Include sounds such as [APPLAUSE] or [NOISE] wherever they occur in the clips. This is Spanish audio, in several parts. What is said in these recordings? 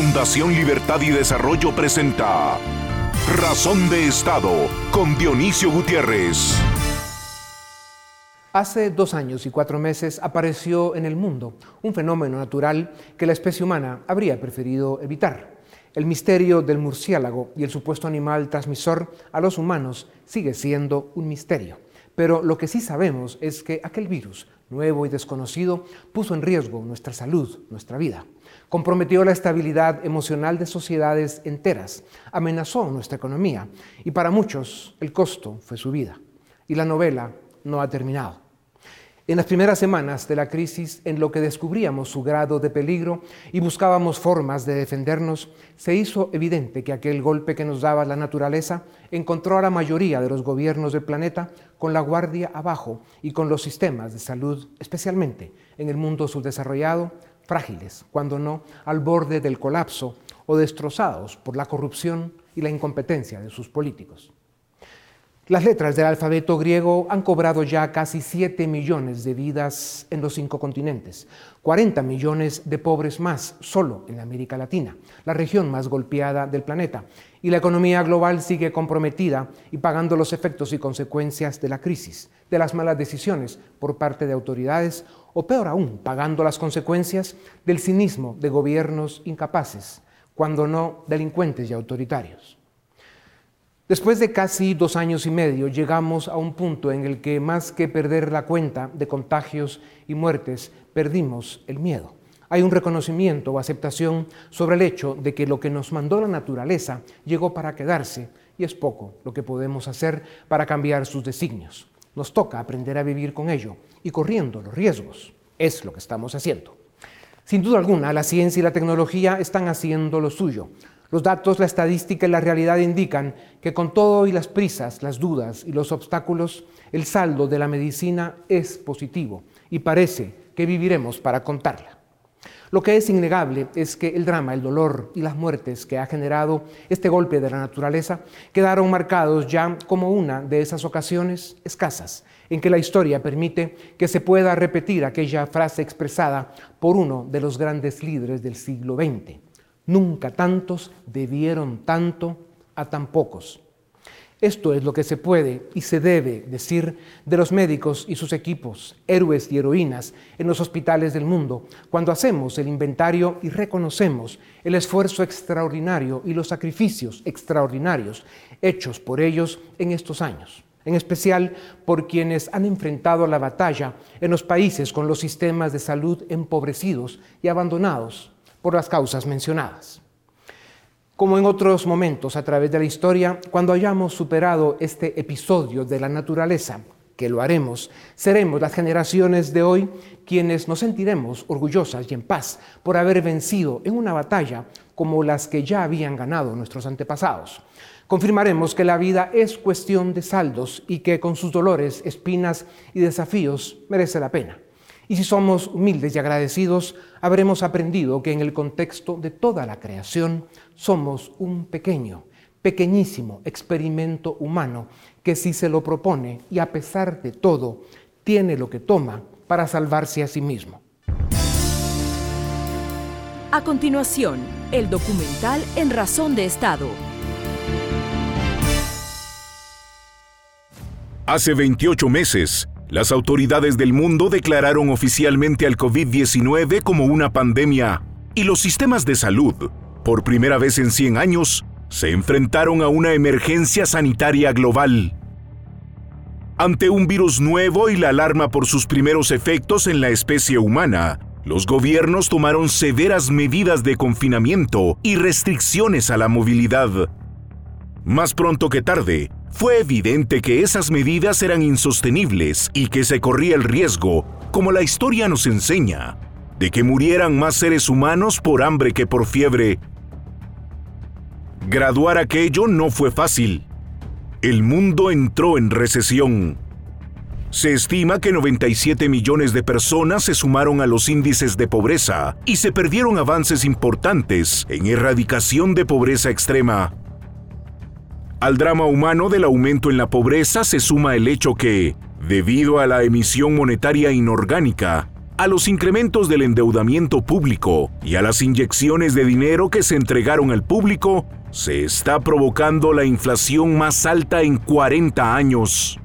Fundación Libertad y Desarrollo presenta Razón de Estado con Dionisio Gutiérrez. Hace dos años y cuatro meses apareció en el mundo un fenómeno natural que la especie humana habría preferido evitar. El misterio del murciélago y el supuesto animal transmisor a los humanos sigue siendo un misterio. Pero lo que sí sabemos es que aquel virus, nuevo y desconocido, puso en riesgo nuestra salud, nuestra vida. Comprometió la estabilidad emocional de sociedades enteras, amenazó nuestra economía y para muchos el costo fue su vida. Y la novela no ha terminado. En las primeras semanas de la crisis, en lo que descubríamos su grado de peligro y buscábamos formas de defendernos, se hizo evidente que aquel golpe que nos daba la naturaleza encontró a la mayoría de los gobiernos del planeta con la guardia abajo y con los sistemas de salud, especialmente en el mundo subdesarrollado, frágiles, cuando no al borde del colapso o destrozados por la corrupción y la incompetencia de sus políticos. Las letras del alfabeto griego han cobrado ya casi 7 millones de vidas en los cinco continentes, 40 millones de pobres más solo en América Latina, la región más golpeada del planeta, y la economía global sigue comprometida y pagando los efectos y consecuencias de la crisis, de las malas decisiones por parte de autoridades o peor aún, pagando las consecuencias del cinismo de gobiernos incapaces, cuando no delincuentes y autoritarios. Después de casi dos años y medio llegamos a un punto en el que más que perder la cuenta de contagios y muertes, perdimos el miedo. Hay un reconocimiento o aceptación sobre el hecho de que lo que nos mandó la naturaleza llegó para quedarse y es poco lo que podemos hacer para cambiar sus designios. Nos toca aprender a vivir con ello y corriendo los riesgos. Es lo que estamos haciendo. Sin duda alguna, la ciencia y la tecnología están haciendo lo suyo. Los datos, la estadística y la realidad indican que con todo y las prisas, las dudas y los obstáculos, el saldo de la medicina es positivo y parece que viviremos para contarla. Lo que es innegable es que el drama, el dolor y las muertes que ha generado este golpe de la naturaleza quedaron marcados ya como una de esas ocasiones escasas en que la historia permite que se pueda repetir aquella frase expresada por uno de los grandes líderes del siglo XX. Nunca tantos debieron tanto a tan pocos. Esto es lo que se puede y se debe decir de los médicos y sus equipos, héroes y heroínas en los hospitales del mundo, cuando hacemos el inventario y reconocemos el esfuerzo extraordinario y los sacrificios extraordinarios hechos por ellos en estos años, en especial por quienes han enfrentado la batalla en los países con los sistemas de salud empobrecidos y abandonados por las causas mencionadas. Como en otros momentos a través de la historia, cuando hayamos superado este episodio de la naturaleza, que lo haremos, seremos las generaciones de hoy quienes nos sentiremos orgullosas y en paz por haber vencido en una batalla como las que ya habían ganado nuestros antepasados. Confirmaremos que la vida es cuestión de saldos y que con sus dolores, espinas y desafíos merece la pena. Y si somos humildes y agradecidos, habremos aprendido que en el contexto de toda la creación somos un pequeño, pequeñísimo experimento humano que si se lo propone y a pesar de todo, tiene lo que toma para salvarse a sí mismo. A continuación, el documental En Razón de Estado. Hace 28 meses, las autoridades del mundo declararon oficialmente al COVID-19 como una pandemia y los sistemas de salud, por primera vez en 100 años, se enfrentaron a una emergencia sanitaria global. Ante un virus nuevo y la alarma por sus primeros efectos en la especie humana, los gobiernos tomaron severas medidas de confinamiento y restricciones a la movilidad. Más pronto que tarde, fue evidente que esas medidas eran insostenibles y que se corría el riesgo, como la historia nos enseña, de que murieran más seres humanos por hambre que por fiebre. Graduar aquello no fue fácil. El mundo entró en recesión. Se estima que 97 millones de personas se sumaron a los índices de pobreza y se perdieron avances importantes en erradicación de pobreza extrema. Al drama humano del aumento en la pobreza se suma el hecho que, debido a la emisión monetaria inorgánica, a los incrementos del endeudamiento público y a las inyecciones de dinero que se entregaron al público, se está provocando la inflación más alta en 40 años.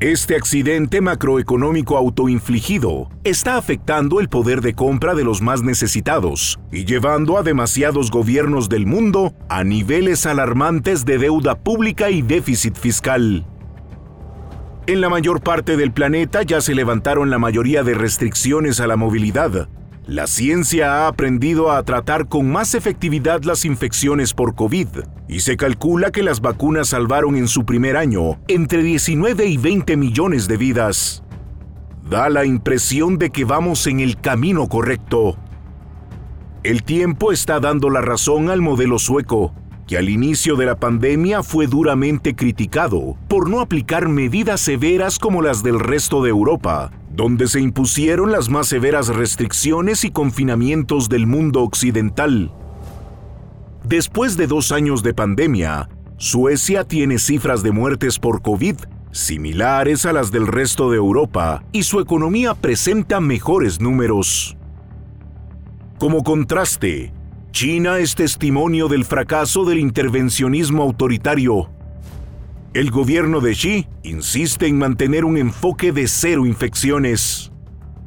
Este accidente macroeconómico autoinfligido está afectando el poder de compra de los más necesitados y llevando a demasiados gobiernos del mundo a niveles alarmantes de deuda pública y déficit fiscal. En la mayor parte del planeta ya se levantaron la mayoría de restricciones a la movilidad, la ciencia ha aprendido a tratar con más efectividad las infecciones por COVID y se calcula que las vacunas salvaron en su primer año entre 19 y 20 millones de vidas. Da la impresión de que vamos en el camino correcto. El tiempo está dando la razón al modelo sueco, que al inicio de la pandemia fue duramente criticado por no aplicar medidas severas como las del resto de Europa donde se impusieron las más severas restricciones y confinamientos del mundo occidental. Después de dos años de pandemia, Suecia tiene cifras de muertes por COVID similares a las del resto de Europa y su economía presenta mejores números. Como contraste, China es testimonio del fracaso del intervencionismo autoritario el gobierno de Xi insiste en mantener un enfoque de cero infecciones.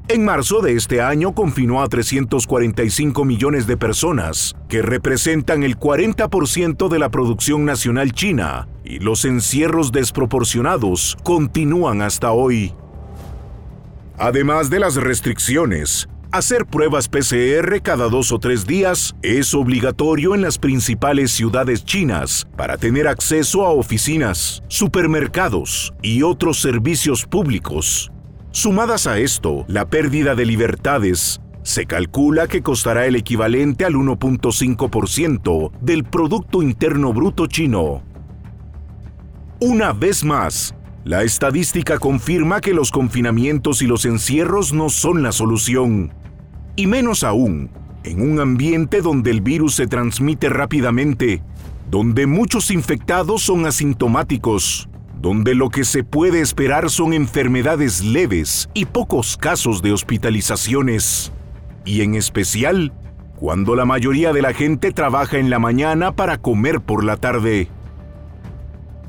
En marzo de este año confinó a 345 millones de personas, que representan el 40% de la producción nacional china, y los encierros desproporcionados continúan hasta hoy. Además de las restricciones, Hacer pruebas PCR cada dos o tres días es obligatorio en las principales ciudades chinas para tener acceso a oficinas, supermercados y otros servicios públicos. Sumadas a esto, la pérdida de libertades se calcula que costará el equivalente al 1.5% del Producto Interno Bruto chino. Una vez más, la estadística confirma que los confinamientos y los encierros no son la solución y menos aún en un ambiente donde el virus se transmite rápidamente, donde muchos infectados son asintomáticos, donde lo que se puede esperar son enfermedades leves y pocos casos de hospitalizaciones, y en especial cuando la mayoría de la gente trabaja en la mañana para comer por la tarde.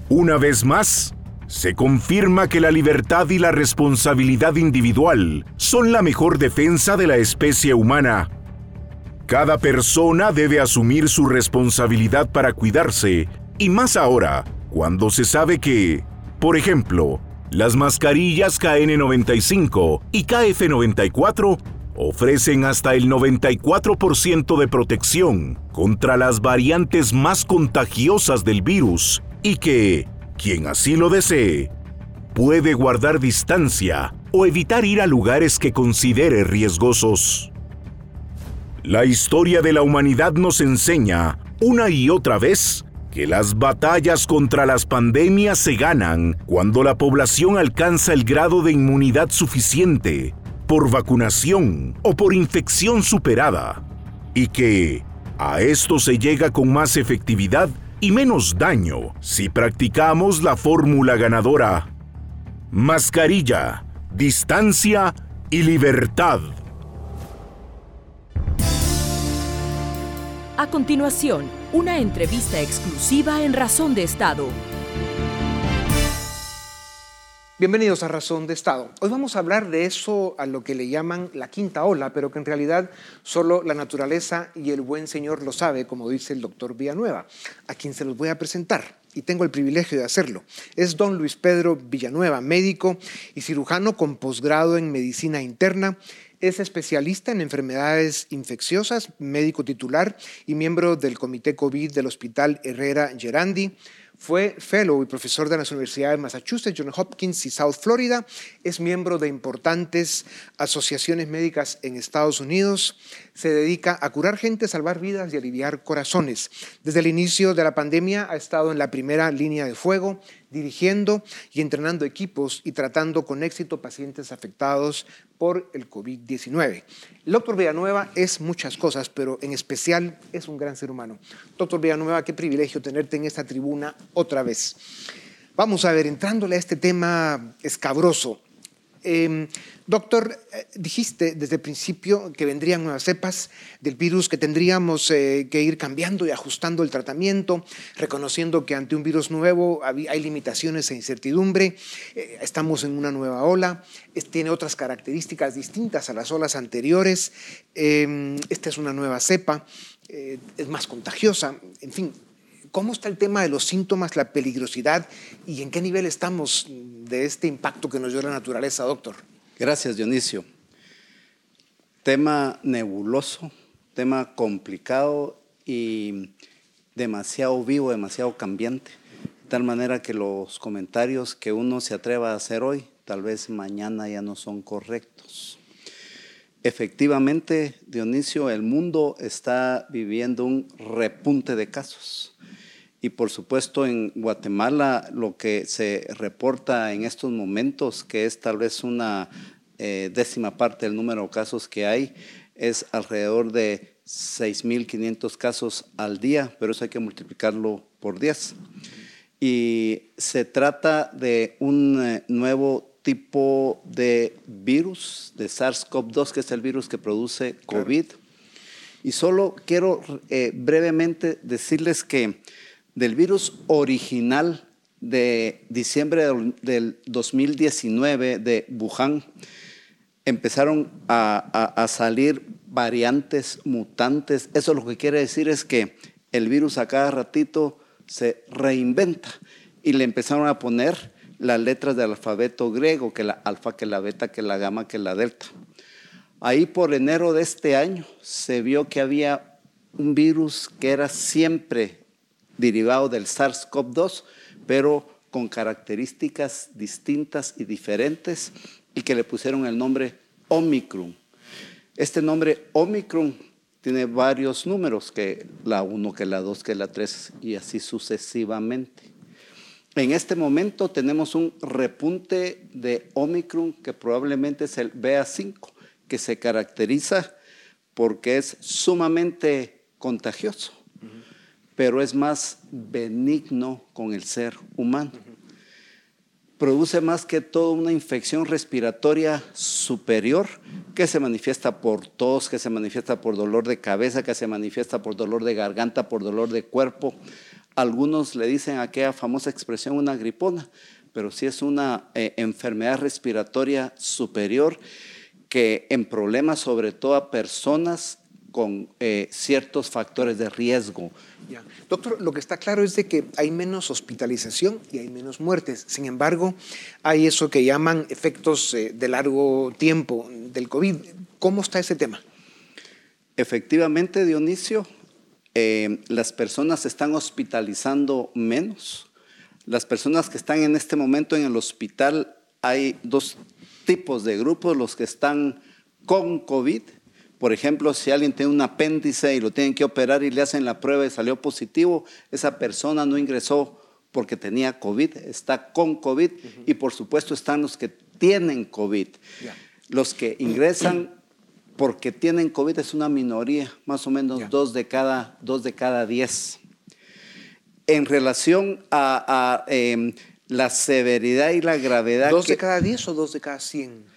Una vez más, se confirma que la libertad y la responsabilidad individual son la mejor defensa de la especie humana. Cada persona debe asumir su responsabilidad para cuidarse, y más ahora, cuando se sabe que, por ejemplo, las mascarillas KN95 y KF94 ofrecen hasta el 94% de protección contra las variantes más contagiosas del virus y que, quien así lo desee, puede guardar distancia o evitar ir a lugares que considere riesgosos. La historia de la humanidad nos enseña, una y otra vez, que las batallas contra las pandemias se ganan cuando la población alcanza el grado de inmunidad suficiente, por vacunación o por infección superada, y que a esto se llega con más efectividad y menos daño si practicamos la fórmula ganadora. Mascarilla, distancia y libertad. A continuación, una entrevista exclusiva en Razón de Estado. Bienvenidos a Razón de Estado. Hoy vamos a hablar de eso a lo que le llaman la quinta ola, pero que en realidad solo la naturaleza y el buen Señor lo sabe, como dice el doctor Villanueva, a quien se los voy a presentar y tengo el privilegio de hacerlo. Es don Luis Pedro Villanueva, médico y cirujano con posgrado en medicina interna. Es especialista en enfermedades infecciosas, médico titular y miembro del Comité COVID del Hospital Herrera Gerandi fue fellow y profesor de las universidades de Massachusetts, Johns Hopkins y South Florida. Es miembro de importantes asociaciones médicas en Estados Unidos. Se dedica a curar gente, salvar vidas y aliviar corazones. Desde el inicio de la pandemia ha estado en la primera línea de fuego, dirigiendo y entrenando equipos y tratando con éxito pacientes afectados por el COVID-19. El doctor Villanueva es muchas cosas, pero en especial es un gran ser humano. Doctor Villanueva, qué privilegio tenerte en esta tribuna otra vez. Vamos a ver, entrándole a este tema escabroso, Em, doctor, eh, dijiste desde el principio que vendrían nuevas cepas del virus, que tendríamos eh, que ir cambiando y ajustando el tratamiento, reconociendo que ante un virus nuevo hay limitaciones e incertidumbre, eh, estamos en una nueva ola, tiene otras características distintas a las olas anteriores, em, esta es una nueva cepa, es más contagiosa, en fin, ¿Cómo está el tema de los síntomas, la peligrosidad y en qué nivel estamos de este impacto que nos dio la naturaleza, doctor? Gracias, Dionisio. Tema nebuloso, tema complicado y demasiado vivo, demasiado cambiante. De tal manera que los comentarios que uno se atreva a hacer hoy, tal vez mañana ya no son correctos. Efectivamente, Dionisio, el mundo está viviendo un repunte de casos y por supuesto en Guatemala lo que se reporta en estos momentos, que es tal vez una eh, décima parte del número de casos que hay, es alrededor de 6.500 casos al día, pero eso hay que multiplicarlo por 10. Y se trata de un eh, nuevo tipo de virus, de SARS-CoV-2, que es el virus que produce COVID. Y solo quiero eh, brevemente decirles que del virus original de diciembre del 2019 de Wuhan, empezaron a, salir variantes, mutantes. Eso lo que quiere decir es que el virus a cada ratito se reinventa y le empezaron a poner las letras del alfabeto griego, que la alfa, que la beta, que la gamma, que la delta. Ahí por enero de este año se vio que había un virus que era siempre derivado del SARS-CoV-2, pero con características distintas y diferentes y que le pusieron el nombre Omicron. Este nombre Omicron tiene varios números, que la 1, que la 2, que la 3 y así sucesivamente. En este momento tenemos un repunte de Omicron que probablemente es el BA5, que se caracteriza porque es sumamente contagioso pero es más benigno con el ser humano. Produce más que todo una infección respiratoria superior que se manifiesta por tos, que se manifiesta por dolor de cabeza, que se manifiesta por dolor de garganta, por dolor de cuerpo. Algunos le dicen aquella famosa expresión una gripona, pero sí es una eh, enfermedad respiratoria superior que en problemas sobre todo a personas con eh, ciertos factores de riesgo. Doctor, lo que está claro es de que hay menos hospitalización y hay menos muertes. Sin embargo, hay eso que llaman efectos eh, de largo tiempo del COVID. ¿Cómo está ese tema? Efectivamente, Dionisio, eh, las personas se están hospitalizando menos. Las personas que están en este momento en el hospital, hay dos tipos de grupos, los que están con COVID por ejemplo, si alguien tiene un apéndice y lo tienen que operar y le hacen la prueba y salió positivo, esa persona no ingresó porque tenía COVID, está con COVID y por supuesto están los que tienen COVID. Los que ingresan porque tienen COVID es una minoría, más o menos dos, de cada, dos de cada diez. En relación a, em, la severidad y la gravedad. ¿Dos de cada diez o dos de cada cien?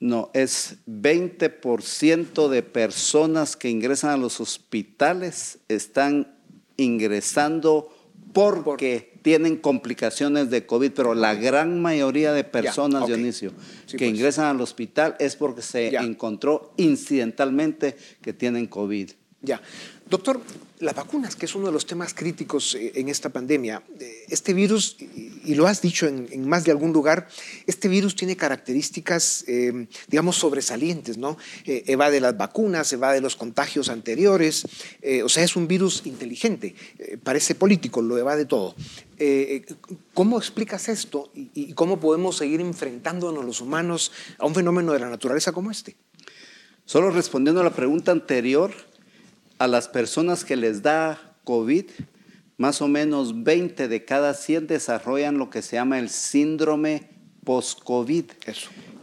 No, es 20% de personas que ingresan a los hospitales están ingresando porque tienen complicaciones de COVID, pero la gran mayoría de personas, Dionisio, que pues. ingresan al hospital es porque se encontró incidentalmente que tienen COVID. Ya. Doctor, las vacunas, que es uno de los temas críticos eh, en esta pandemia, eh, este virus, y lo has dicho en, más de algún lugar, este virus tiene características, eh, digamos, sobresalientes, ¿no? evade las vacunas, evade los contagios anteriores, o sea, es un virus inteligente, parece político, lo evade todo. ¿Cómo explicas esto y cómo podemos seguir enfrentándonos los humanos a un fenómeno de la naturaleza como este? Solo respondiendo a la pregunta anterior, a las personas que les da COVID, más o menos 20 de cada 100 desarrollan lo que se llama el síndrome post-COVID,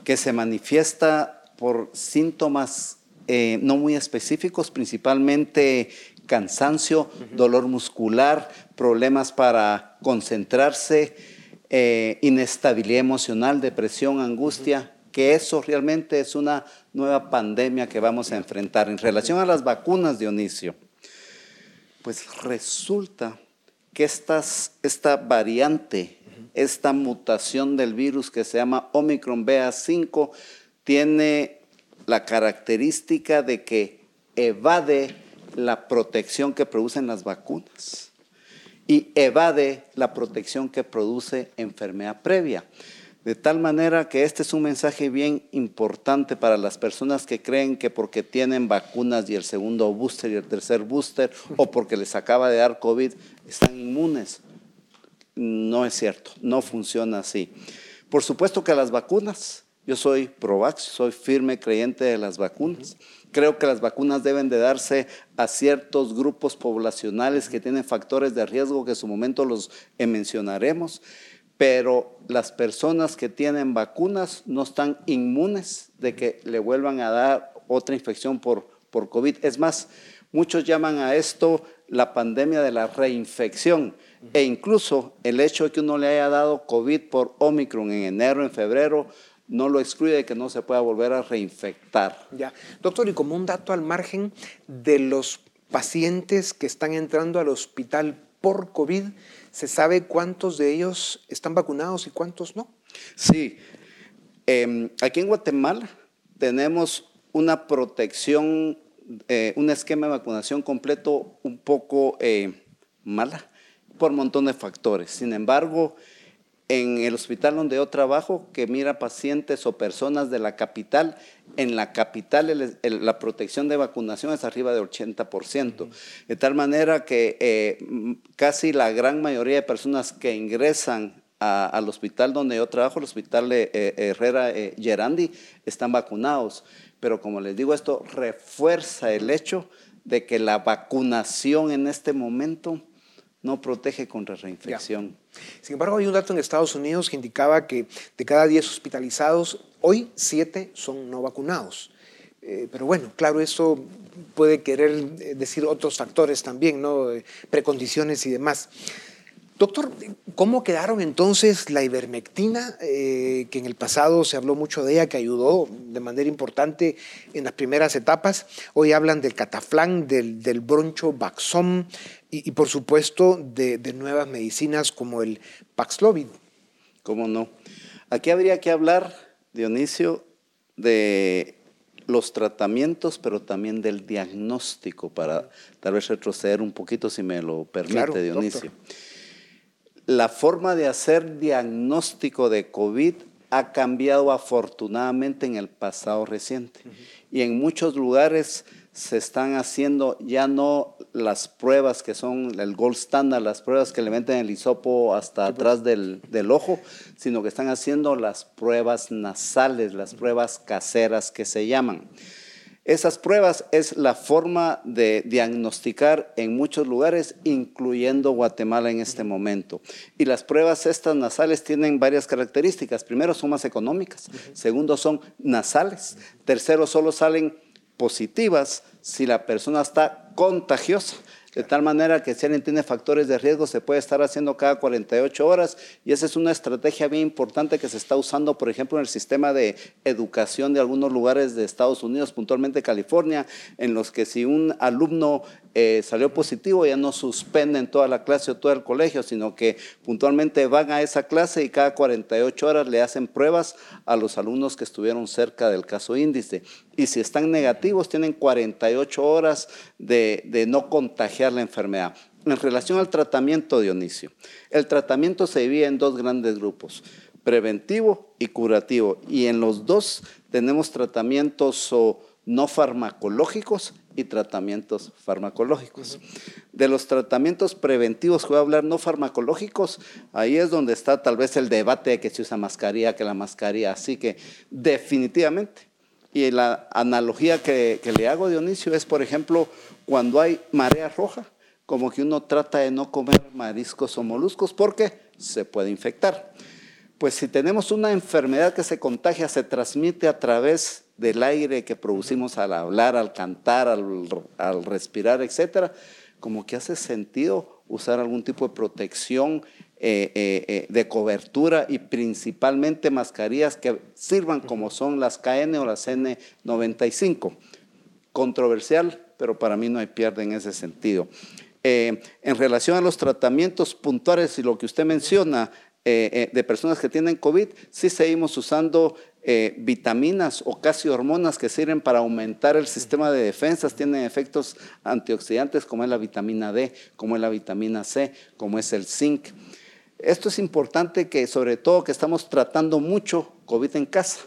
que se manifiesta por síntomas eh, no muy específicos, principalmente cansancio, dolor muscular, problemas para concentrarse, eh, inestabilidad emocional, depresión, angustia, que eso realmente es una nueva pandemia que vamos a enfrentar. En relación a las vacunas, Dionisio, pues resulta que esta variante, esta mutación del virus que se llama Omicron BA5, tiene la característica de que evade la protección que producen las vacunas y evade la protección que produce enfermedad previa. De tal manera que este es un mensaje bien importante para las personas que creen que porque tienen vacunas y el segundo booster y el tercer booster o porque les acaba de dar COVID están inmunes. No es cierto, no funciona así. Por supuesto que las vacunas, yo soy provax, soy firme creyente de las vacunas. Creo que las vacunas deben de darse a ciertos grupos poblacionales que tienen factores de riesgo que en su momento los mencionaremos pero las personas que tienen vacunas no están inmunes de que le vuelvan a dar otra infección por, por COVID. Es más, muchos llaman a esto la pandemia de la reinfección. E incluso el hecho de que uno le haya dado COVID por Omicron en enero, en febrero, no lo excluye de que no se pueda volver a reinfectar. Ya. Doctor, y como un dato al margen de los pacientes que están entrando al hospital por COVID, ¿Se sabe cuántos de ellos están vacunados y cuántos no? Sí. Em, aquí en Guatemala tenemos una protección, eh, un esquema de vacunación completo un poco eh, mala por montón de factores. Sin embargo, en el hospital donde yo trabajo, que mira pacientes o personas de la capital, en la capital la protección de vacunación es arriba de 80%. De tal manera que eh, casi la gran mayoría de personas que ingresan al hospital donde yo trabajo, el hospital de, eh, Herrera eh, Gerandi, están vacunados. Pero como les digo, esto refuerza el hecho de que la vacunación en este momento no protege contra reinfección. Sin embargo, hay un dato en Estados Unidos que indicaba que de cada 10 hospitalizados, hoy 7 son no vacunados. Eh, pero bueno, claro, eso puede querer eh, decir otros factores también, ¿no? precondiciones y demás. Doctor, ¿cómo quedaron entonces la ivermectina, eh, que en el pasado se habló mucho de ella, que ayudó de manera importante en las primeras etapas? Hoy hablan del cataflán, del, del broncho Baxom y, por supuesto de, nuevas medicinas como el Paxlovid. ¿Cómo no? Aquí habría que hablar, Dionisio, de los tratamientos, pero también del diagnóstico, para tal vez retroceder un poquito, si me lo permite, Dionisio la forma de hacer diagnóstico de COVID ha cambiado afortunadamente en el pasado reciente. Y en muchos lugares se están haciendo ya no las pruebas que son el gold standard, las pruebas que le meten el hisopo hasta atrás del, del, ojo, sino que están haciendo las pruebas nasales, las pruebas caseras que se llaman. Esas pruebas es la forma de diagnosticar en muchos lugares, incluyendo Guatemala en este momento. Y las pruebas estas nasales tienen varias características. Primero, son más económicas. Segundo, son nasales. Tercero, solo salen positivas si la persona está contagiosa. De tal manera que si alguien tiene factores de riesgo, se puede estar haciendo cada 48 horas. Y esa es una estrategia bien importante que se está usando, por ejemplo, en el sistema de educación de algunos lugares de Estados Unidos, puntualmente California, en los que si un alumno eh, salió positivo, ya no suspenden toda la clase o todo el colegio, sino que puntualmente van a esa clase y cada 48 horas le hacen pruebas a los alumnos que estuvieron cerca del caso índice. Y si están negativos, tienen 48 horas de, no contagiar la enfermedad. En relación al tratamiento, Dionisio, el tratamiento se divide en dos grandes grupos preventivo y curativo. Y en los dos tenemos tratamientos no farmacológicos y tratamientos farmacológicos. De los tratamientos preventivos que voy a hablar no farmacológicos, ahí es donde está tal vez el debate de que se usa mascarilla, que la mascarilla, así que definitivamente. Y la analogía que, le hago, Dionisio, es, por ejemplo, cuando hay marea roja, como que uno trata de no comer mariscos o moluscos porque se puede infectar. Pues si tenemos una enfermedad que se contagia, se transmite a través del aire que producimos al hablar, al cantar, al, respirar, etc., como que hace sentido usar algún tipo de protección eh, eh, eh, de cobertura y principalmente mascarillas que sirvan como son las KN o las N95. Controversial, pero para mí no hay pierde en ese sentido. en relación a los tratamientos puntuales y lo que usted menciona de personas que tienen COVID, sí seguimos usando vitaminas o casi hormonas que sirven para aumentar el sistema de defensas, tienen efectos antioxidantes como es la vitamina D, como es la vitamina C, como es el zinc. Esto es importante que sobre todo que estamos tratando mucho COVID en casa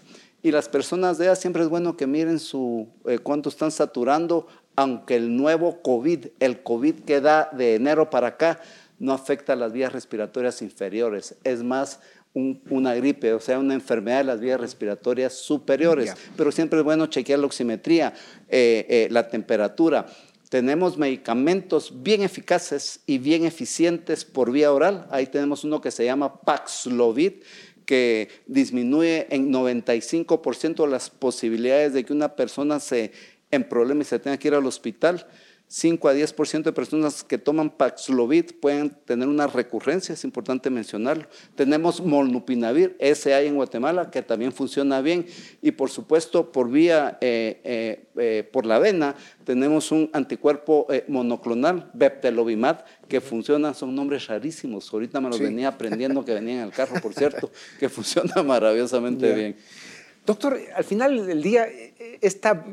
y las personas de edad siempre es bueno que miren su eh, cuánto están saturando, aunque el nuevo COVID, el COVID que da de enero para acá, no afecta las vías respiratorias inferiores, es más una gripe, o sea, una enfermedad de las vías respiratorias superiores. Pero siempre es bueno chequear la oximetría, eh, eh, la temperatura tenemos medicamentos bien eficaces y bien eficientes por vía oral. Ahí tenemos uno que se llama Paxlovid, que disminuye en 95% las posibilidades de que una persona se en problema y se tenga que ir al hospital. 5 a 10% de personas que toman Paxlovid pueden tener una recurrencia, es importante mencionarlo. Tenemos Molnupinavir, ese hay en Guatemala, que también funciona bien. Y por supuesto, por vía, eh, eh, eh, por la vena, tenemos un anticuerpo monoclonal, Beptelovimab, que funciona, son nombres rarísimos. Ahorita me los venía aprendiendo que venía en el carro, por [LAUGHS] cierto, que funciona maravillosamente bien. Doctor, al final del día, esta,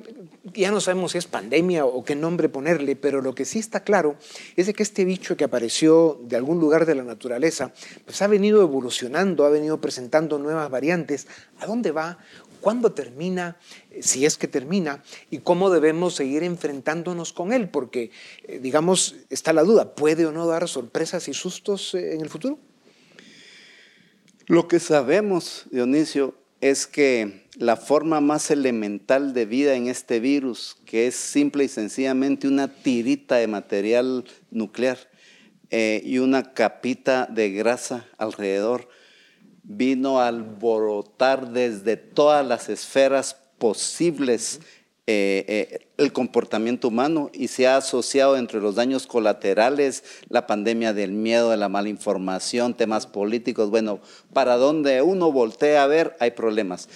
ya no sabemos si es pandemia o qué nombre ponerle, pero lo que sí está claro es que este bicho que apareció de algún lugar de la naturaleza, pues ha venido evolucionando, ha venido presentando nuevas variantes. ¿A dónde va? ¿Cuándo termina? Si es que termina, y cómo debemos seguir enfrentándonos con él, porque, eh, digamos, está la duda, ¿puede o no dar sorpresas y sustos eh, en el futuro? Lo que sabemos, Dionisio, es que la forma más elemental de vida en este virus, que es simple y sencillamente una tirita de material nuclear eh, y una capita de grasa alrededor, vino a alborotar desde todas las esferas posibles eh, eh, el comportamiento humano y se ha asociado entre los daños colaterales, la pandemia del miedo, de la mala información, temas políticos. Bueno, para donde uno voltea a ver hay problemas.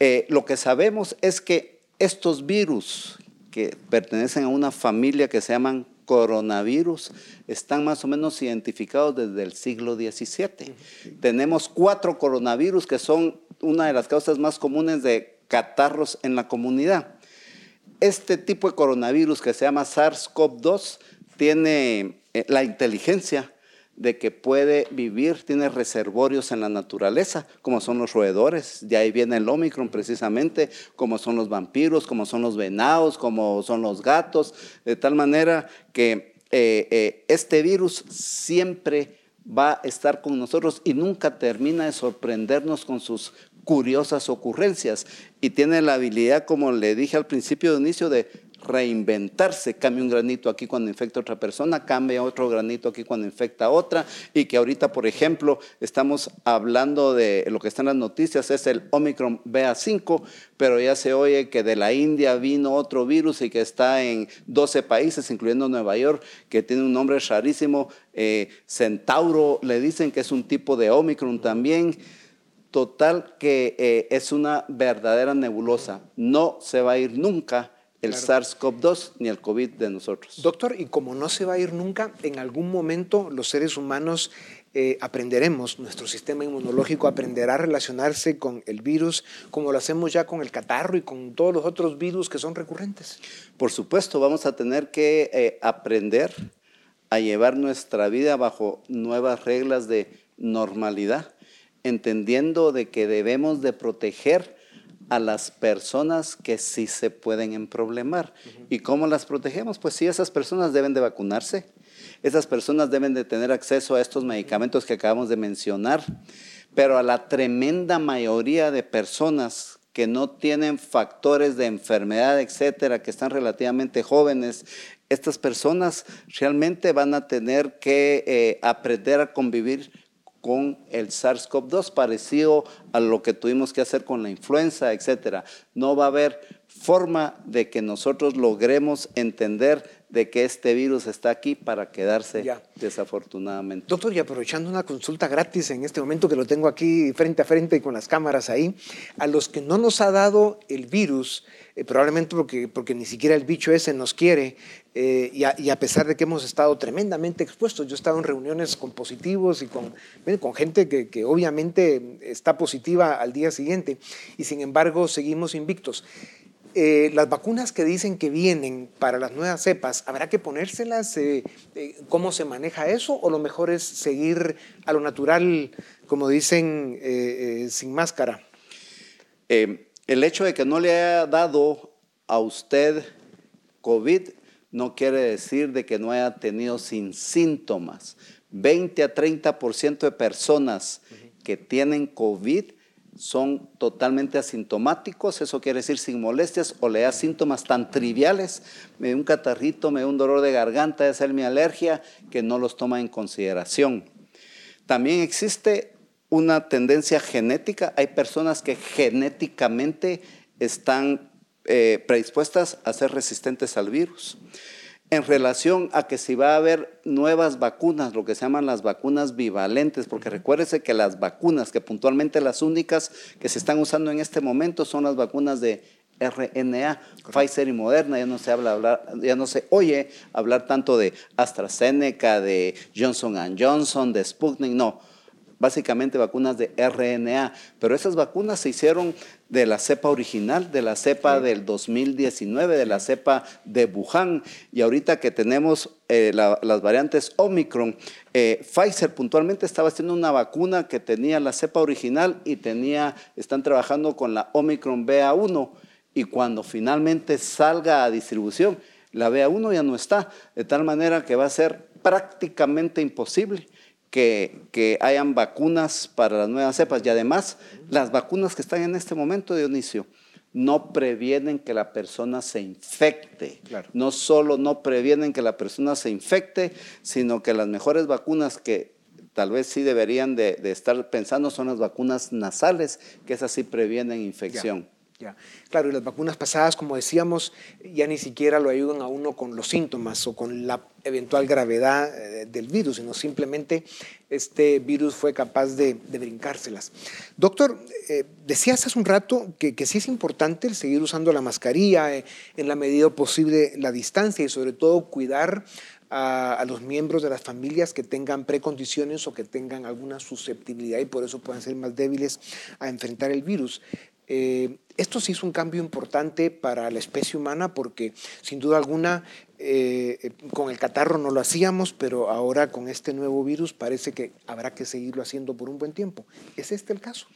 Eh, lo que sabemos es que estos virus que pertenecen a una familia que se llaman coronavirus están más o menos identificados desde el siglo XVII. Tenemos cuatro coronavirus que son una de las causas más comunes de catarros en la comunidad este tipo de coronavirus que se llama SARS-CoV-2 tiene eh, la inteligencia de que puede vivir, tiene reservorios en la naturaleza, como son los roedores, de ahí viene el Omicron precisamente, como son los vampiros, como son los venados, como son los gatos, de tal manera que eh, eh, este virus siempre va a estar con nosotros y nunca termina de sorprendernos con sus curiosas ocurrencias. Y tiene la habilidad, como le dije al principio de inicio, de reinventarse, cambia un granito aquí cuando infecta a otra persona, cambia otro granito aquí cuando infecta a otra, y que ahorita, por ejemplo, estamos hablando de lo que está en las noticias, es el Omicron BA5, pero ya se oye que de la India vino otro virus y que está en 12 países, incluyendo Nueva York, que tiene un nombre rarísimo, eh, Centauro, le dicen que es un tipo de Omicron también. Total que eh, es una verdadera nebulosa. No se va a ir nunca el SARS-CoV-2 ni el COVID de nosotros. Doctor, y como no se va a ir nunca, en algún momento los seres humanos eh, aprenderemos, nuestro sistema inmunológico aprenderá a relacionarse con el virus como lo hacemos ya con el catarro y con todos los otros virus que son recurrentes. Por supuesto, vamos a tener que eh, aprender a llevar nuestra vida bajo nuevas reglas de normalidad entendiendo de que debemos de proteger a las personas que sí se pueden emproblemar. ¿Y cómo las protegemos? Pues sí, esas personas deben de vacunarse, esas personas deben de tener acceso a estos medicamentos que acabamos de mencionar, pero a la tremenda mayoría de personas que no tienen factores de enfermedad, etcétera, que están relativamente jóvenes, estas personas realmente van a tener que eh, aprender a convivir con el SARS-CoV-2, parecido a lo que tuvimos que hacer con la influenza, etcétera. No va a haber forma de que nosotros logremos entender de que este virus está aquí para quedarse desafortunadamente. Doctor, y aprovechando una consulta gratis en este momento que lo tengo aquí frente a frente y con las cámaras ahí, a los que no nos ha dado el virus, eh, probablemente porque, porque ni siquiera el bicho ese nos quiere, eh, y, a, pesar de que hemos estado tremendamente expuestos, yo he estado en reuniones con positivos y con, con gente que, que obviamente está positiva al día siguiente, y sin embargo seguimos invictos. Eh, las vacunas que dicen que vienen para las nuevas cepas, ¿habrá que ponérselas? Eh, eh, ¿Cómo se maneja eso? ¿O lo mejor es seguir a lo natural, como dicen, sin máscara? el hecho de que no le haya dado a usted COVID no quiere decir de que no haya tenido sin síntomas. 20 a 30% de personas que tienen COVID son totalmente asintomáticos, eso quiere decir sin molestias o le da síntomas tan triviales, me da un catarrito, me da un dolor de garganta, es ser mi alergia, que no los toma en consideración. También existe una tendencia genética, hay personas que genéticamente están eh, predispuestas a ser resistentes al virus en relación a que si va a haber nuevas vacunas, lo que se llaman las vacunas bivalentes, porque recuérdese que las vacunas, que puntualmente las únicas que se están usando en este momento son las vacunas de RNA, Pfizer y Moderna, ya no se habla hablar, ya no se oye hablar tanto de AstraZeneca, de Johnson Johnson, de Sputnik, no básicamente vacunas de RNA, pero esas vacunas se hicieron de la cepa original, de la cepa del 2019, de la cepa de Wuhan, y ahorita que tenemos eh, las variantes Omicron, eh, Pfizer puntualmente estaba haciendo una vacuna que tenía la cepa original y tenía, están trabajando con la Omicron BA1, y cuando finalmente salga a distribución, la BA1 ya no está, de tal manera que va a ser prácticamente imposible que, hayan vacunas para las nuevas cepas. Y además, las vacunas que están en este momento, Dionisio, no previenen que la persona se infecte. No solo no previenen que la persona se infecte, sino que las mejores vacunas que tal vez sí deberían de, estar pensando son las vacunas nasales, que esas sí previenen infección. Claro, y las vacunas pasadas, como decíamos, ya ni siquiera lo ayudan a uno con los síntomas o con la eventual gravedad eh, del virus, sino simplemente este virus fue capaz de, brincárselas. Doctor, eh, decías hace un rato que, sí es importante seguir usando la mascarilla, eh, en la medida posible la distancia y sobre todo cuidar a, a, los miembros de las familias que tengan precondiciones o que tengan alguna susceptibilidad y por eso puedan ser más débiles a enfrentar el virus. Eh, esto sí es un cambio importante para la especie humana porque sin duda alguna eh, eh, con el catarro no lo hacíamos, pero ahora con este nuevo virus parece que habrá que seguirlo haciendo por un buen tiempo. ¿Es este el caso?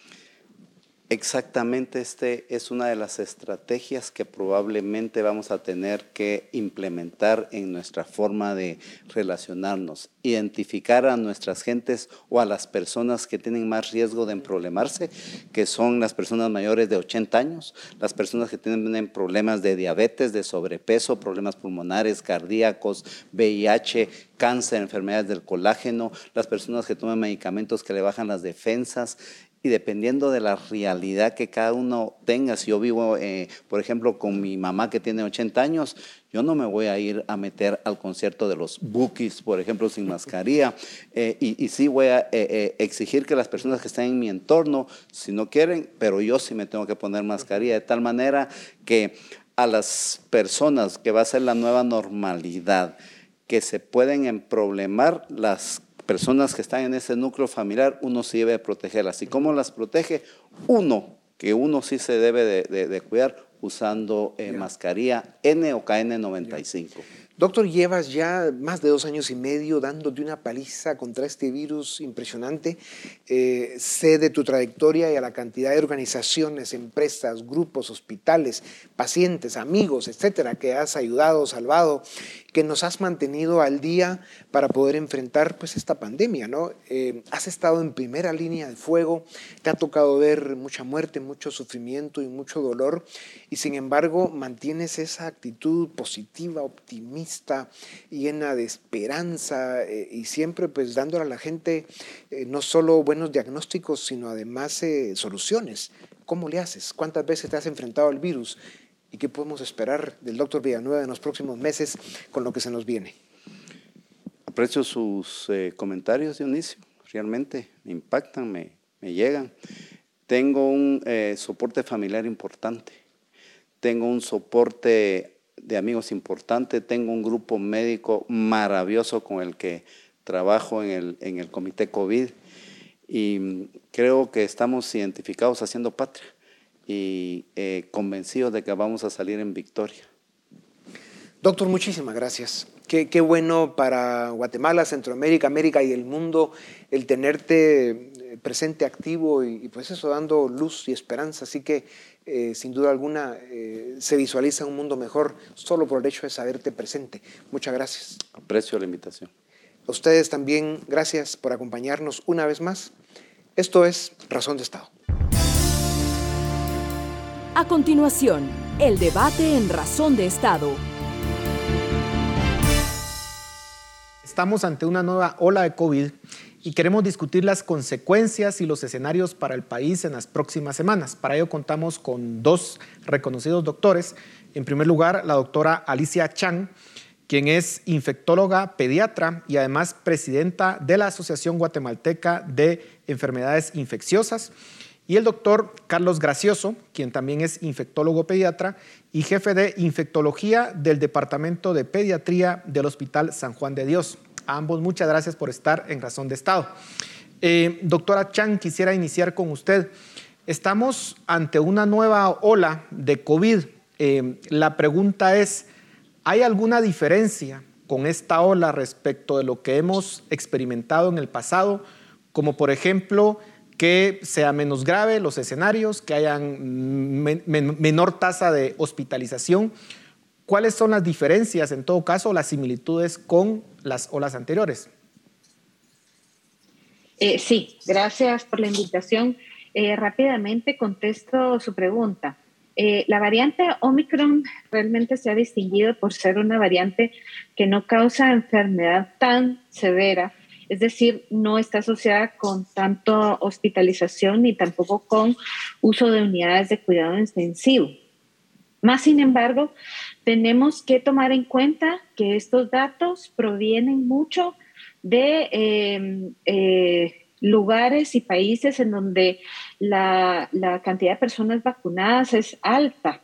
Exactamente, este es una de las estrategias que probablemente vamos a tener que implementar en nuestra forma de relacionarnos, identificar a nuestras gentes o a las personas que tienen más riesgo de emproblemarse, que son las personas mayores de 80 años, las personas que tienen problemas de diabetes, de sobrepeso, problemas pulmonares, cardíacos, VIH, cáncer, enfermedades del colágeno, las personas que toman medicamentos que le bajan las defensas y dependiendo de la realidad que cada uno tenga, si yo vivo, eh, por ejemplo, con mi mamá que tiene 80 años, yo no me voy a ir a meter al concierto de los Bookies, por ejemplo, sin mascarilla, [LAUGHS] eh, y, sí voy a eh, exigir que las personas que están en mi entorno, si no quieren, pero yo sí me tengo que poner mascarilla, de tal manera que a las personas que va a ser la nueva normalidad, que se pueden emproblemar las personas que están en ese núcleo familiar, uno sí debe protegerlas. ¿Y cómo las protege? Uno, que uno sí se debe de, cuidar usando eh, mascarilla N o KN95. Doctor, llevas ya más de dos años y medio dándote una paliza contra este virus impresionante. Eh, sé de tu trayectoria y a la cantidad de organizaciones, empresas, grupos, hospitales, pacientes, amigos, etcétera, que has ayudado, salvado que nos has mantenido al día para poder enfrentar pues, esta pandemia. ¿no? Eh, has estado en primera línea de fuego, te ha tocado ver mucha muerte, mucho sufrimiento y mucho dolor, y sin embargo mantienes esa actitud positiva, optimista, llena de esperanza eh, y siempre pues dándole a la gente eh, no solo buenos diagnósticos, sino además soluciones. ¿Cómo le haces? ¿Cuántas veces te has enfrentado al virus? y qué podemos esperar del doctor Villanueva en los próximos meses con lo que se nos viene. Aprecio sus eh, comentarios, Dionisio, realmente me impactan, me, llegan. Tengo un eh, soporte familiar importante, tengo un soporte de amigos importante, tengo un grupo médico maravilloso con el que trabajo en el, en el comité COVID y creo que estamos identificados haciendo patria y eh, convencidos de que vamos a salir en victoria. Doctor, muchísimas gracias. Qué, bueno para Guatemala, Centroamérica, América y el mundo el tenerte presente, activo y, pues eso dando luz y esperanza. Así que eh, sin duda alguna se visualiza un mundo mejor solo por el hecho de saberte presente. Muchas gracias. Aprecio la invitación. A ustedes también, gracias por acompañarnos una vez más. Esto es Razón de Estado. A continuación, el debate en Razón de Estado. Estamos ante una nueva ola de COVID y queremos discutir las consecuencias y los escenarios para el país en las próximas semanas. Para ello contamos con dos reconocidos doctores. En primer lugar, la doctora Alicia Chang, quien es infectóloga pediatra y además presidenta de la Asociación Guatemalteca de Enfermedades Infecciosas, y el doctor Carlos Gracioso, quien también es infectólogo pediatra y jefe de infectología del Departamento de Pediatría del Hospital San Juan de Dios. A ambos muchas gracias por estar en Razón de Estado. Eh, doctora Chan, quisiera iniciar con usted. Estamos ante una nueva ola de COVID. Eh, la pregunta es, ¿Hay alguna diferencia con esta ola respecto de lo que hemos experimentado en el pasado? Como por ejemplo, que sea menos grave los escenarios, que hayan menor tasa de hospitalización. ¿Cuáles son las diferencias, en todo caso, las similitudes con las olas anteriores? Eh, sí, gracias por la invitación. Eh, rápidamente contesto su pregunta. Eh, la variante Omicron realmente se ha distinguido por ser una variante que no causa enfermedad tan severa, es decir, no está asociada con tanto hospitalización ni tampoco con uso de unidades de cuidado intensivo. Más sin embargo, tenemos que tomar en cuenta que estos datos provienen mucho de eh, eh, lugares y países en donde la, cantidad de personas vacunadas es alta,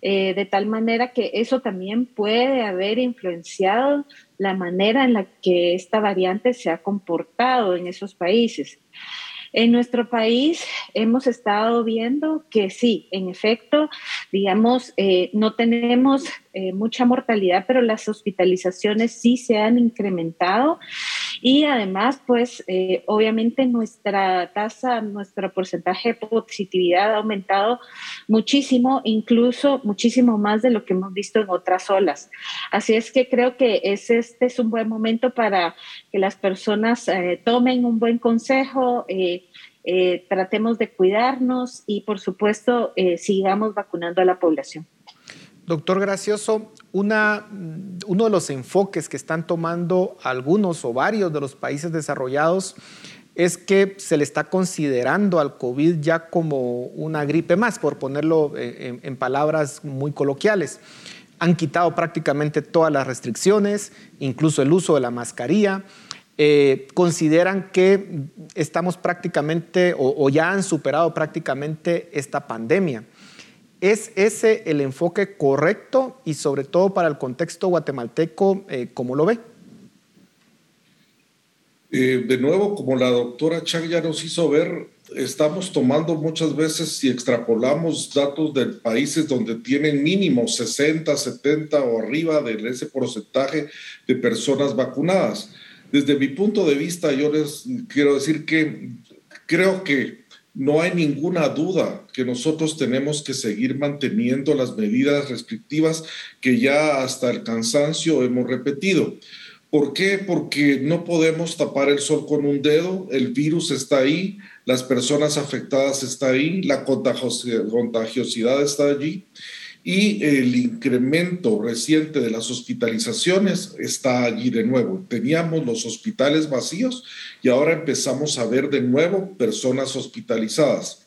eh, de tal manera que eso también puede haber influenciado la manera en la que esta variante se ha comportado en esos países. En nuestro país hemos estado viendo que sí, en efecto, digamos, eh, no tenemos eh, mucha mortalidad, pero las hospitalizaciones sí se han incrementado y además, pues eh, obviamente nuestra tasa, nuestro porcentaje de positividad ha aumentado muchísimo, incluso muchísimo más de lo que hemos visto en otras olas. Así es que creo que es, este es un buen momento para que las personas eh, tomen un buen consejo. Eh, tratemos de cuidarnos y por supuesto sigamos vacunando a la población. Doctor Gracioso, mm, uno de los enfoques que están tomando algunos o varios de los países desarrollados es que se le está considerando al COVID ya como una gripe más, por ponerlo eh, en, palabras muy coloquiales. Han quitado prácticamente todas las restricciones, incluso el uso de la mascarilla. Eh, consideran que estamos prácticamente o ya han superado prácticamente esta pandemia. ¿Es ese el enfoque correcto y sobre todo para el contexto guatemalteco, eh, cómo lo ve? Eh, de nuevo, como la doctora Chang ya nos hizo ver, estamos tomando muchas veces y extrapolamos datos de países donde tienen mínimo 60, 70 o arriba de ese porcentaje de personas vacunadas. Desde mi punto de vista, yo les quiero decir que creo que no hay ninguna duda que nosotros tenemos que seguir manteniendo las medidas restrictivas que ya hasta el cansancio hemos repetido. ¿Por qué? Porque no podemos tapar el sol con un dedo, el virus está ahí, las personas afectadas están ahí, la contagiosidad está allí y el incremento reciente de las hospitalizaciones está allí de nuevo. Teníamos los hospitales vacíos y ahora empezamos a ver de nuevo personas hospitalizadas.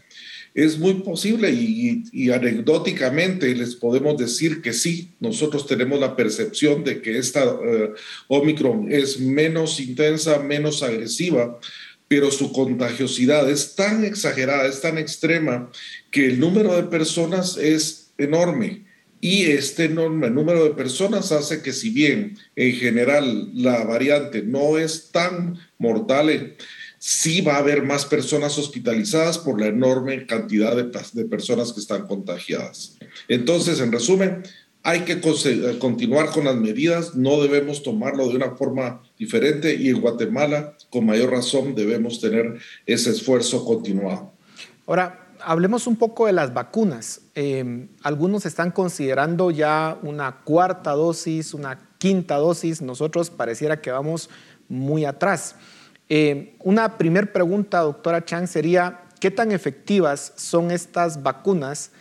Es muy posible y, anecdóticamente les podemos decir que sí, nosotros tenemos la percepción de que esta eh, Omicron es menos intensa, menos agresiva, pero su contagiosidad es tan exagerada, es tan extrema, que el número de personas es enorme. Y este enorme número de personas hace que si bien en general la variante no es tan mortal, sí va a haber más personas hospitalizadas por la enorme cantidad de, personas que están contagiadas. Entonces, en resumen, hay que continuar con las medidas, no debemos tomarlo de una forma diferente y en Guatemala, con mayor razón, debemos tener ese esfuerzo continuado. Ahora, hablemos un poco de las vacunas. Em, algunos están considerando ya una cuarta dosis, una quinta dosis. Nosotros pareciera que vamos muy atrás. Eh, una primer pregunta, doctora Chang, sería, ¿qué tan efectivas son estas vacunas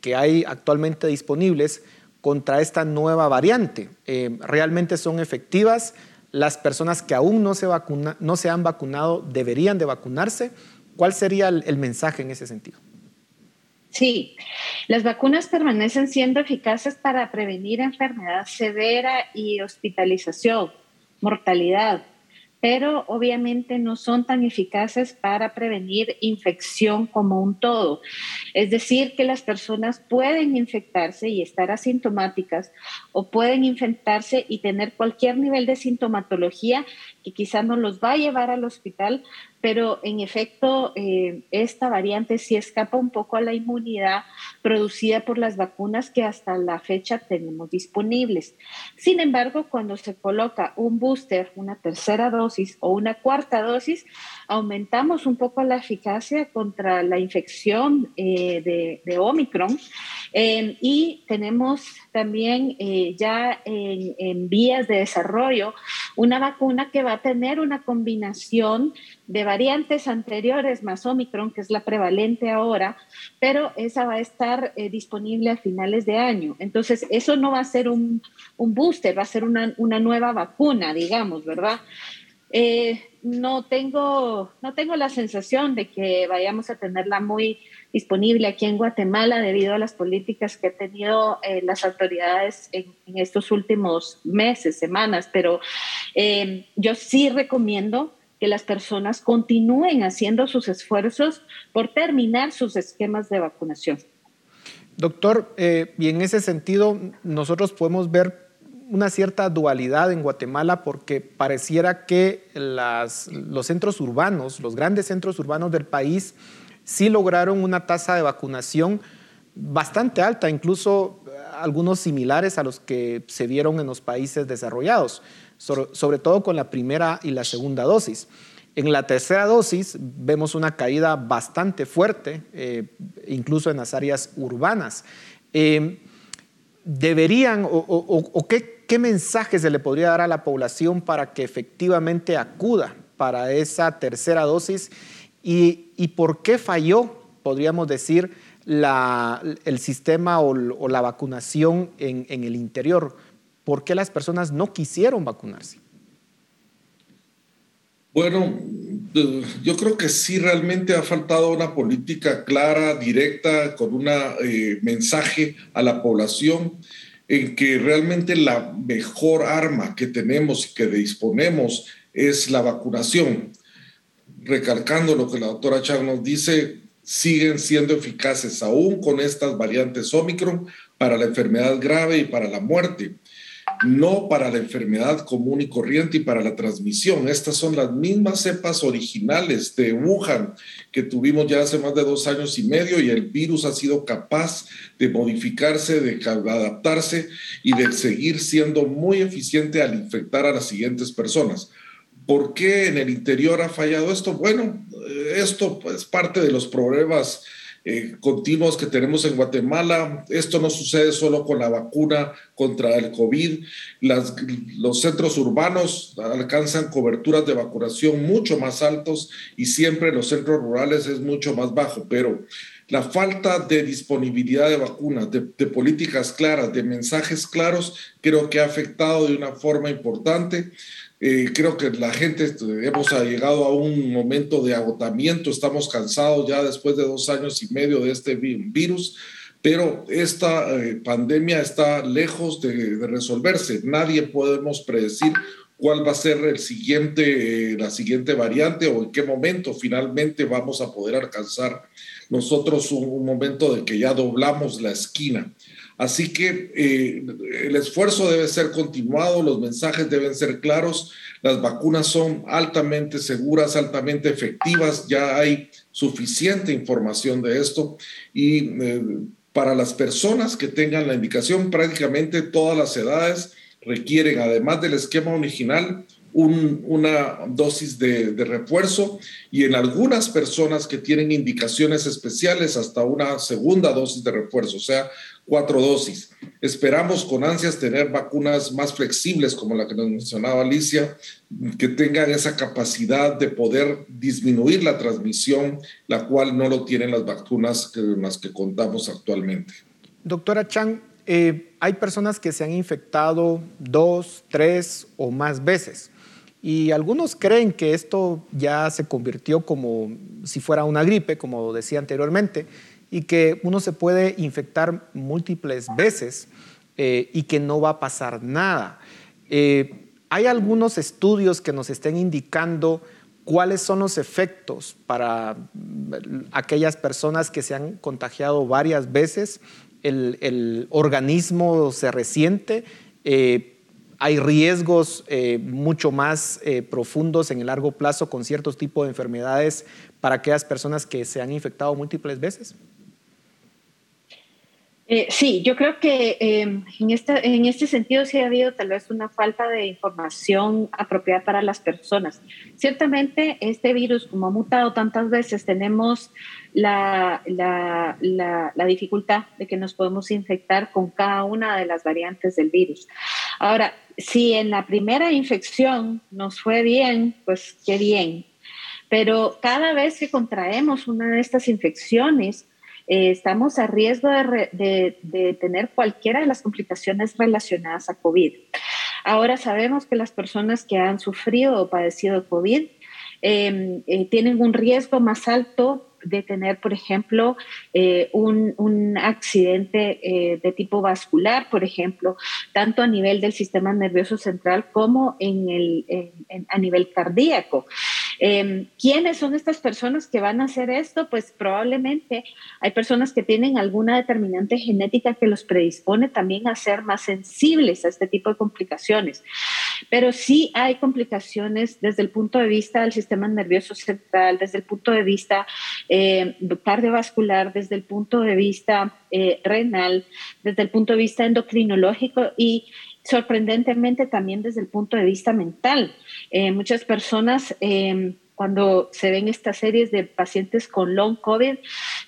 que hay actualmente disponibles contra esta nueva variante? Eh, ¿Realmente son efectivas? ¿Las personas que aún no se, no se han vacunado deberían de vacunarse? ¿Cuál sería el mensaje en ese sentido? Sí, las vacunas permanecen siendo eficaces para prevenir enfermedad severa y hospitalización, mortalidad, pero obviamente no son tan eficaces para prevenir infección como un todo. Es decir, que las personas pueden infectarse y estar asintomáticas o pueden infectarse y tener cualquier nivel de sintomatología que quizá no los va a llevar al hospital, pero en efecto eh, esta variante sí escapa un poco a la inmunidad producida por las vacunas que hasta la fecha tenemos disponibles. Sin embargo, cuando se coloca un booster, una tercera dosis o una cuarta dosis, aumentamos un poco la eficacia contra la infección eh, de, Omicron eh, y tenemos también ya en, en vías de desarrollo una vacuna que va a tener una combinación de variantes anteriores más Omicron, que es la prevalente ahora, pero esa va a estar eh, disponible a finales de año. Entonces, eso no va a ser un, booster, va a ser una, nueva vacuna, digamos, ¿verdad? Eh, no, tengo, no tengo la sensación de que vayamos a tenerla muy disponible aquí en Guatemala debido a las políticas que han tenido eh, las autoridades en, estos últimos meses, semanas, pero yo sí recomiendo que las personas continúen haciendo sus esfuerzos por terminar sus esquemas de vacunación. Doctor, eh, y en ese sentido nosotros podemos ver una cierta dualidad en Guatemala porque pareciera que los centros urbanos, los grandes centros urbanos del país, sí lograron una tasa de vacunación bastante alta, incluso algunos similares a los que se vieron en los países desarrollados sobre, todo con la primera y la segunda dosis. En la tercera dosis vemos una caída bastante fuerte, eh, incluso en las áreas urbanas. Eh, ¿Deberían o, qué, mensaje se le podría dar a la población para que efectivamente acuda para esa tercera dosis? ¿Y, por qué falló, podríamos decir, el sistema o, la vacunación en, en el interior? ¿Por qué las personas no quisieron vacunarse? Bueno, yo creo que sí realmente ha faltado una política clara, directa, con un eh, mensaje a la población en que realmente la mejor arma que tenemos y que disponemos es la vacunación. Recalcando lo que la doctora Chang nos dice, siguen siendo eficaces aún con estas variantes Omicron para la enfermedad grave y para la muerte no para la enfermedad común y corriente y para la transmisión. Estas son las mismas cepas originales de Wuhan que tuvimos ya hace más de dos años y medio y el virus ha sido capaz de modificarse, de adaptarse y de seguir siendo muy eficiente al infectar a las siguientes personas. ¿Por qué en el interior ha fallado esto? Bueno, esto es parte de los problemas eh, continuos que tenemos en Guatemala. Esto no sucede solo con la vacuna contra el COVID. los centros urbanos alcanzan coberturas de vacunación mucho más altos y siempre los centros rurales es mucho más bajo, pero la falta de disponibilidad de vacunas, de, de, políticas claras, de mensajes claros, creo que ha afectado de una forma importante. Eh, creo que la gente este, hemos llegado a un momento de agotamiento, estamos cansados ya después de dos años y medio de este virus, pero esta eh, pandemia está lejos de, de, resolverse. Nadie podemos predecir cuál va a ser el siguiente, eh, la siguiente variante o en qué momento finalmente vamos a poder alcanzar nosotros un, momento de que ya doblamos la esquina. Así que eh, el esfuerzo debe ser continuado, los mensajes deben ser claros, las vacunas son altamente seguras, altamente efectivas, ya hay suficiente información de esto y eh, para las personas que tengan la indicación, prácticamente todas las edades, requieren, además del esquema original, una dosis de, refuerzo y en algunas personas que tienen indicaciones especiales hasta una segunda dosis de refuerzo, o sea, cuatro dosis. Esperamos con ansias tener vacunas más flexibles, como la que nos mencionaba Alicia, que tengan esa capacidad de poder disminuir la transmisión, la cual no lo tienen las vacunas con las que contamos actualmente. Doctora Chang, eh, hay personas que se han infectado dos, tres o más veces. Y algunos creen que esto ya se convirtió como si fuera una gripe, como decía anteriormente, y que uno se puede infectar múltiples veces eh, y que no va a pasar nada. Eh, hay algunos estudios que nos estén indicando cuáles son los efectos para aquellas personas que se han contagiado varias veces el, organismo se resiente, eh, hay riesgos mucho más profundos en el largo plazo con ciertos tipos de enfermedades para aquellas personas que se han infectado múltiples veces. Eh, sí, yo creo que em, en, en este sentido sí ha habido tal vez una falta de información apropiada para las personas. Ciertamente este virus, como ha mutado tantas veces, tenemos la, la, la, dificultad de que nos podemos infectar con cada una de las variantes del virus. Ahora, si en la primera infección nos fue bien, pues qué bien. Pero cada vez que contraemos una de estas infecciones, eh, estamos a riesgo de, tener cualquiera de las complicaciones relacionadas a COVID. Ahora sabemos que las personas que han sufrido o padecido COVID em, eh, tienen un riesgo más alto de tener, por ejemplo, eh, un, accidente de tipo vascular, por ejemplo, tanto a nivel del sistema nervioso central como en el, a nivel cardíaco. Em, ¿Quiénes son estas personas que van a hacer esto? Pues probablemente hay personas que tienen alguna determinante genética que los predispone también a ser más sensibles a este tipo de complicaciones. Pero sí hay complicaciones desde el punto de vista del sistema nervioso central, desde el punto de vista eh, cardiovascular, desde el punto de vista eh, renal, desde el punto de vista endocrinológico y sorprendentemente también desde el punto de vista mental. Eh, muchas personas em, cuando se ven estas series de pacientes con long COVID,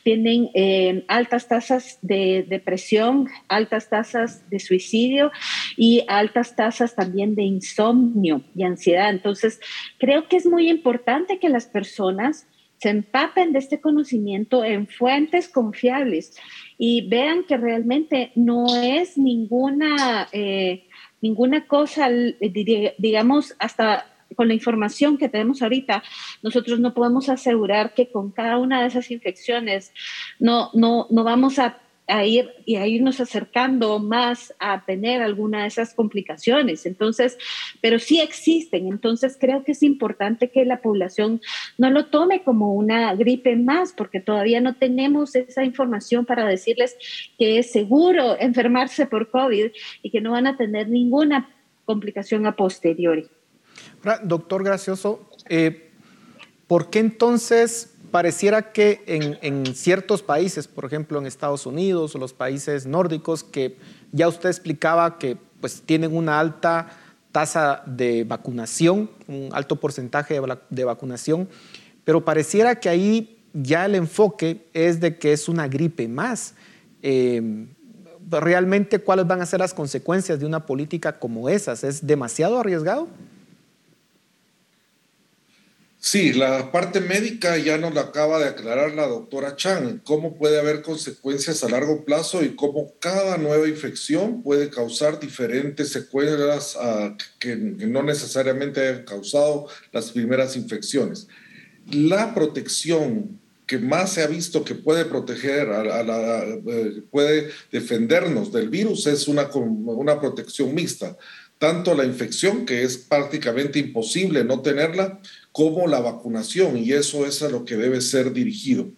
tienen em, altas tasas de depresión, altas tasas de suicidio y altas tasas también de insomnio y ansiedad. Entonces, creo que es muy importante que las personas se empapen de este conocimiento en fuentes confiables y vean que realmente no es ninguna... Eh, ninguna cosa, eh, digamos, hasta con la información que tenemos ahorita, nosotros no podemos asegurar que con cada una de esas infecciones no, no, no vamos a a ir y a irnos acercando más a tener alguna de esas complicaciones. Entonces, pero sí existen. Entonces, creo que es importante que la población no lo tome como una gripe más, porque todavía no tenemos esa información para decirles que es seguro enfermarse por COVID y que no van a tener ninguna complicación a posteriori. doctor Gracioso, eh, ¿por qué entonces pareciera que en, ciertos países, por ejemplo en Estados Unidos o los países nórdicos, que ya usted explicaba que pues tienen una alta tasa de vacunación, un alto porcentaje de, vacunación, pero pareciera que ahí ya el enfoque es de que es una gripe más. Eh, realmente, ¿cuáles van a ser las consecuencias de una política como esas? ¿Es demasiado arriesgado? Sí, la parte médica ya nos la acaba de aclarar la doctora Chan, cómo puede haber consecuencias a largo plazo y cómo cada nueva infección puede causar diferentes secuelas que, no necesariamente hayan causado las primeras infecciones. La protección que más se ha visto que puede proteger, a, eh, puede defendernos del virus es una, una protección mixta tanto la infección, que es prácticamente imposible no tenerla, como la vacunación, y eso es a lo que debe ser dirigido.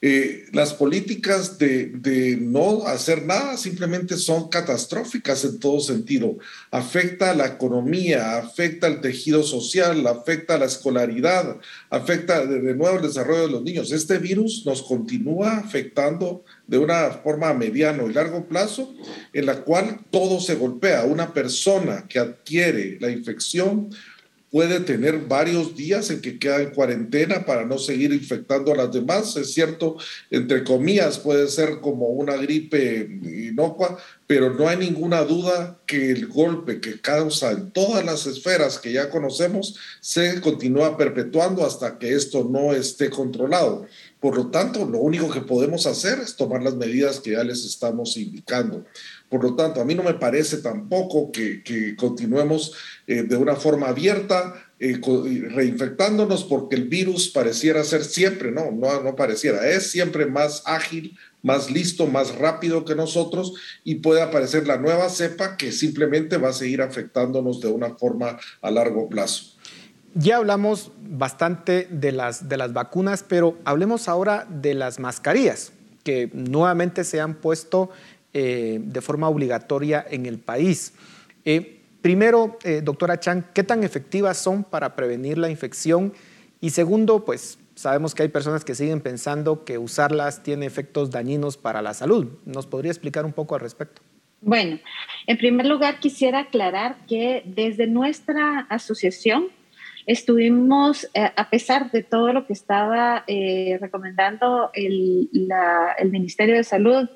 Eh, las políticas de, no hacer nada simplemente son catastróficas en todo sentido. Afecta a la economía, afecta al tejido social, afecta a la escolaridad, afecta de, de nuevo el desarrollo de los niños. Este virus nos continúa afectando de una forma a mediano y largo plazo, en la cual todo se golpea. Una persona que adquiere la infección puede tener varios días en que queda en cuarentena para no seguir infectando a las demás. Es cierto, entre comillas, puede ser como una gripe inocua, pero no hay ninguna duda que el golpe que causa en todas las esferas que ya conocemos se continúa perpetuando hasta que esto no esté controlado. Por lo tanto, lo único que podemos hacer es tomar las medidas que ya les estamos indicando. Por lo tanto, a mí no me parece tampoco que, continuemos eh, de una forma abierta eh, reinfectándonos porque el virus pareciera ser siempre, no, no, no pareciera, es siempre más ágil, más listo, más rápido que nosotros y puede aparecer la nueva cepa que simplemente va a seguir afectándonos de una forma a largo plazo. Ya hablamos bastante de las, de las vacunas, pero hablemos ahora de las mascarillas que nuevamente se han puesto eh, de forma obligatoria en el país. Primero, eh, doctora Chan, ¿qué tan efectivas son para prevenir la infección? Y segundo, pues sabemos que hay personas que siguen pensando que usarlas tiene efectos dañinos para la salud. ¿Nos podría explicar un poco al respecto? Bueno, en primer lugar quisiera aclarar que desde nuestra asociación estuvimos, a pesar de todo lo que estaba recomendando el, el, Ministerio de Salud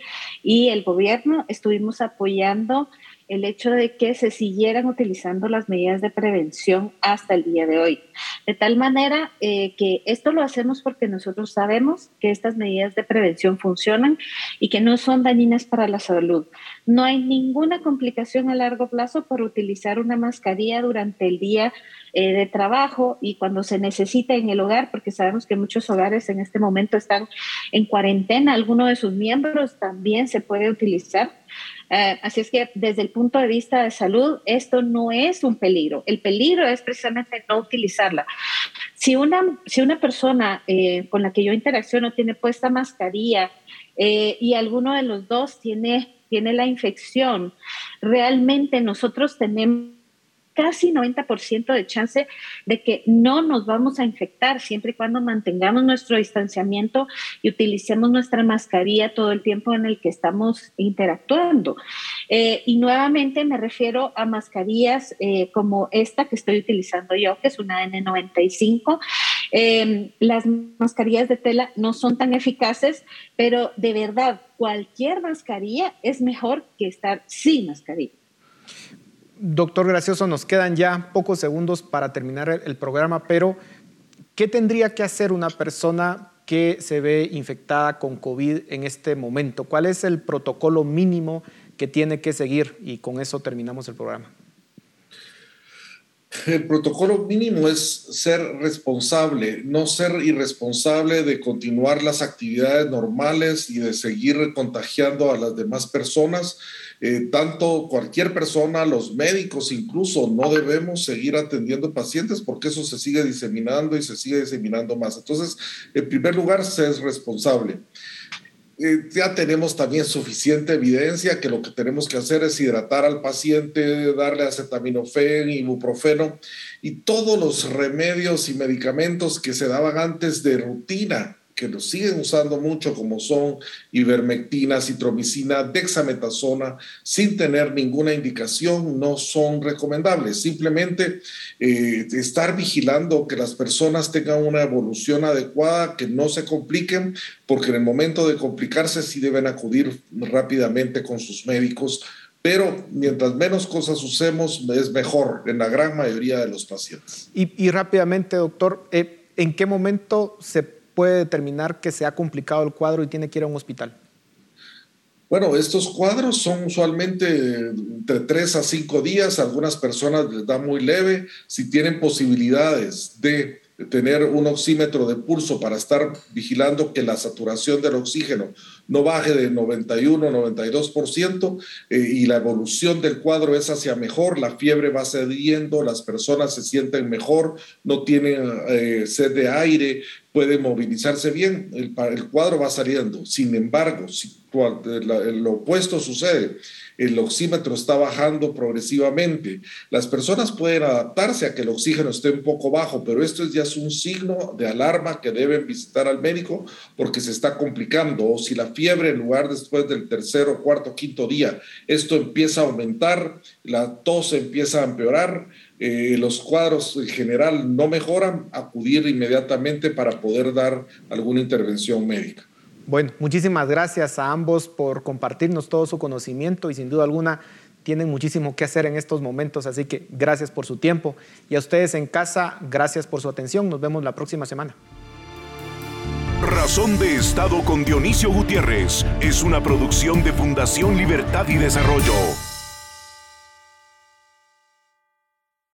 y el gobierno estuvimos apoyando el hecho de que se siguieran utilizando las medidas de prevención hasta el día de hoy. De tal manera eh, que esto lo hacemos porque nosotros sabemos que estas medidas de prevención funcionan y que no son dañinas para la salud. No hay ninguna complicación a largo plazo por utilizar una mascarilla durante el día eh, de trabajo y cuando se necesita en el hogar, porque sabemos que muchos hogares en este momento están en cuarentena, alguno de sus miembros también se puede utilizar. Eh, así es que desde el punto de vista de salud, esto no es un peligro. El peligro es precisamente no utilizarla. Si una, si una persona eh, con la que yo interacciono tiene puesta mascarilla y alguno de los dos tiene, tiene la infección, realmente nosotros tenemos casi 90% de chance de que no nos vamos a infectar siempre y cuando mantengamos nuestro distanciamiento y utilicemos nuestra mascarilla todo el tiempo en el que estamos interactuando. Eh, y nuevamente me refiero a mascarillas eh, como esta que estoy utilizando yo, que es una N95. Em, las mascarillas de tela no son tan eficaces, pero de verdad, cualquier mascarilla es mejor que estar sin mascarilla. Doctor Gracioso, nos quedan ya pocos segundos para terminar el, programa, pero ¿qué tendría que hacer una persona que se ve infectada con COVID en este momento? ¿Cuál es el protocolo mínimo que tiene que seguir? Y con eso terminamos el programa. El protocolo mínimo es ser responsable, no ser irresponsable de continuar las actividades normales y de seguir contagiando a las demás personas eh, tanto cualquier persona, los médicos incluso, no debemos seguir atendiendo pacientes porque eso se sigue diseminando y se sigue diseminando más. Entonces, en primer lugar, se es responsable. Eh, ya tenemos también suficiente evidencia que lo que tenemos que hacer es hidratar al paciente, darle acetaminofén, ibuprofeno y todos los remedios y medicamentos que se daban antes de rutina que lo siguen usando mucho, como son ivermectina, citromicina, dexametasona, sin tener ninguna indicación, no son recomendables. Simplemente eh, estar vigilando que las personas tengan una evolución adecuada, que no se compliquen, porque en el momento de complicarse sí deben acudir rápidamente con sus médicos pero mientras menos cosas usemos, es mejor en la gran mayoría de los pacientes. Y, rápidamente, doctor, eh, ¿en qué momento se puede determinar que se ha complicado el cuadro y tiene que ir a un hospital? Bueno, estos cuadros son usualmente entre tres a cinco días, algunas personas les da muy leve, si tienen posibilidades de tener un oxímetro de pulso para estar vigilando que la saturación del oxígeno no baje de 91, 92% eh, y la evolución del cuadro es hacia mejor, la fiebre va cediendo, las personas se sienten mejor, no tienen eh, sed de aire, pueden movilizarse bien, el, el cuadro va saliendo. Sin embargo, si lo opuesto sucede, el oxímetro está bajando progresivamente. Las personas pueden adaptarse a que el oxígeno esté un poco bajo, pero esto ya es un signo de alarma que deben visitar al médico porque se está complicando. O si la fiebre, en lugar después del tercero, cuarto, quinto día, esto empieza a aumentar, la tos empieza a empeorar, eh, los cuadros en general no mejoran, acudir inmediatamente para poder dar alguna intervención médica. Bueno, muchísimas gracias a ambos por compartirnos todo su conocimiento y sin duda alguna tienen muchísimo que hacer en estos momentos, así que gracias por su tiempo. Y a ustedes en casa, gracias por su atención. Nos vemos la próxima semana. Razón de Estado con Dionisio Gutiérrez es una producción de Fundación Libertad y Desarrollo.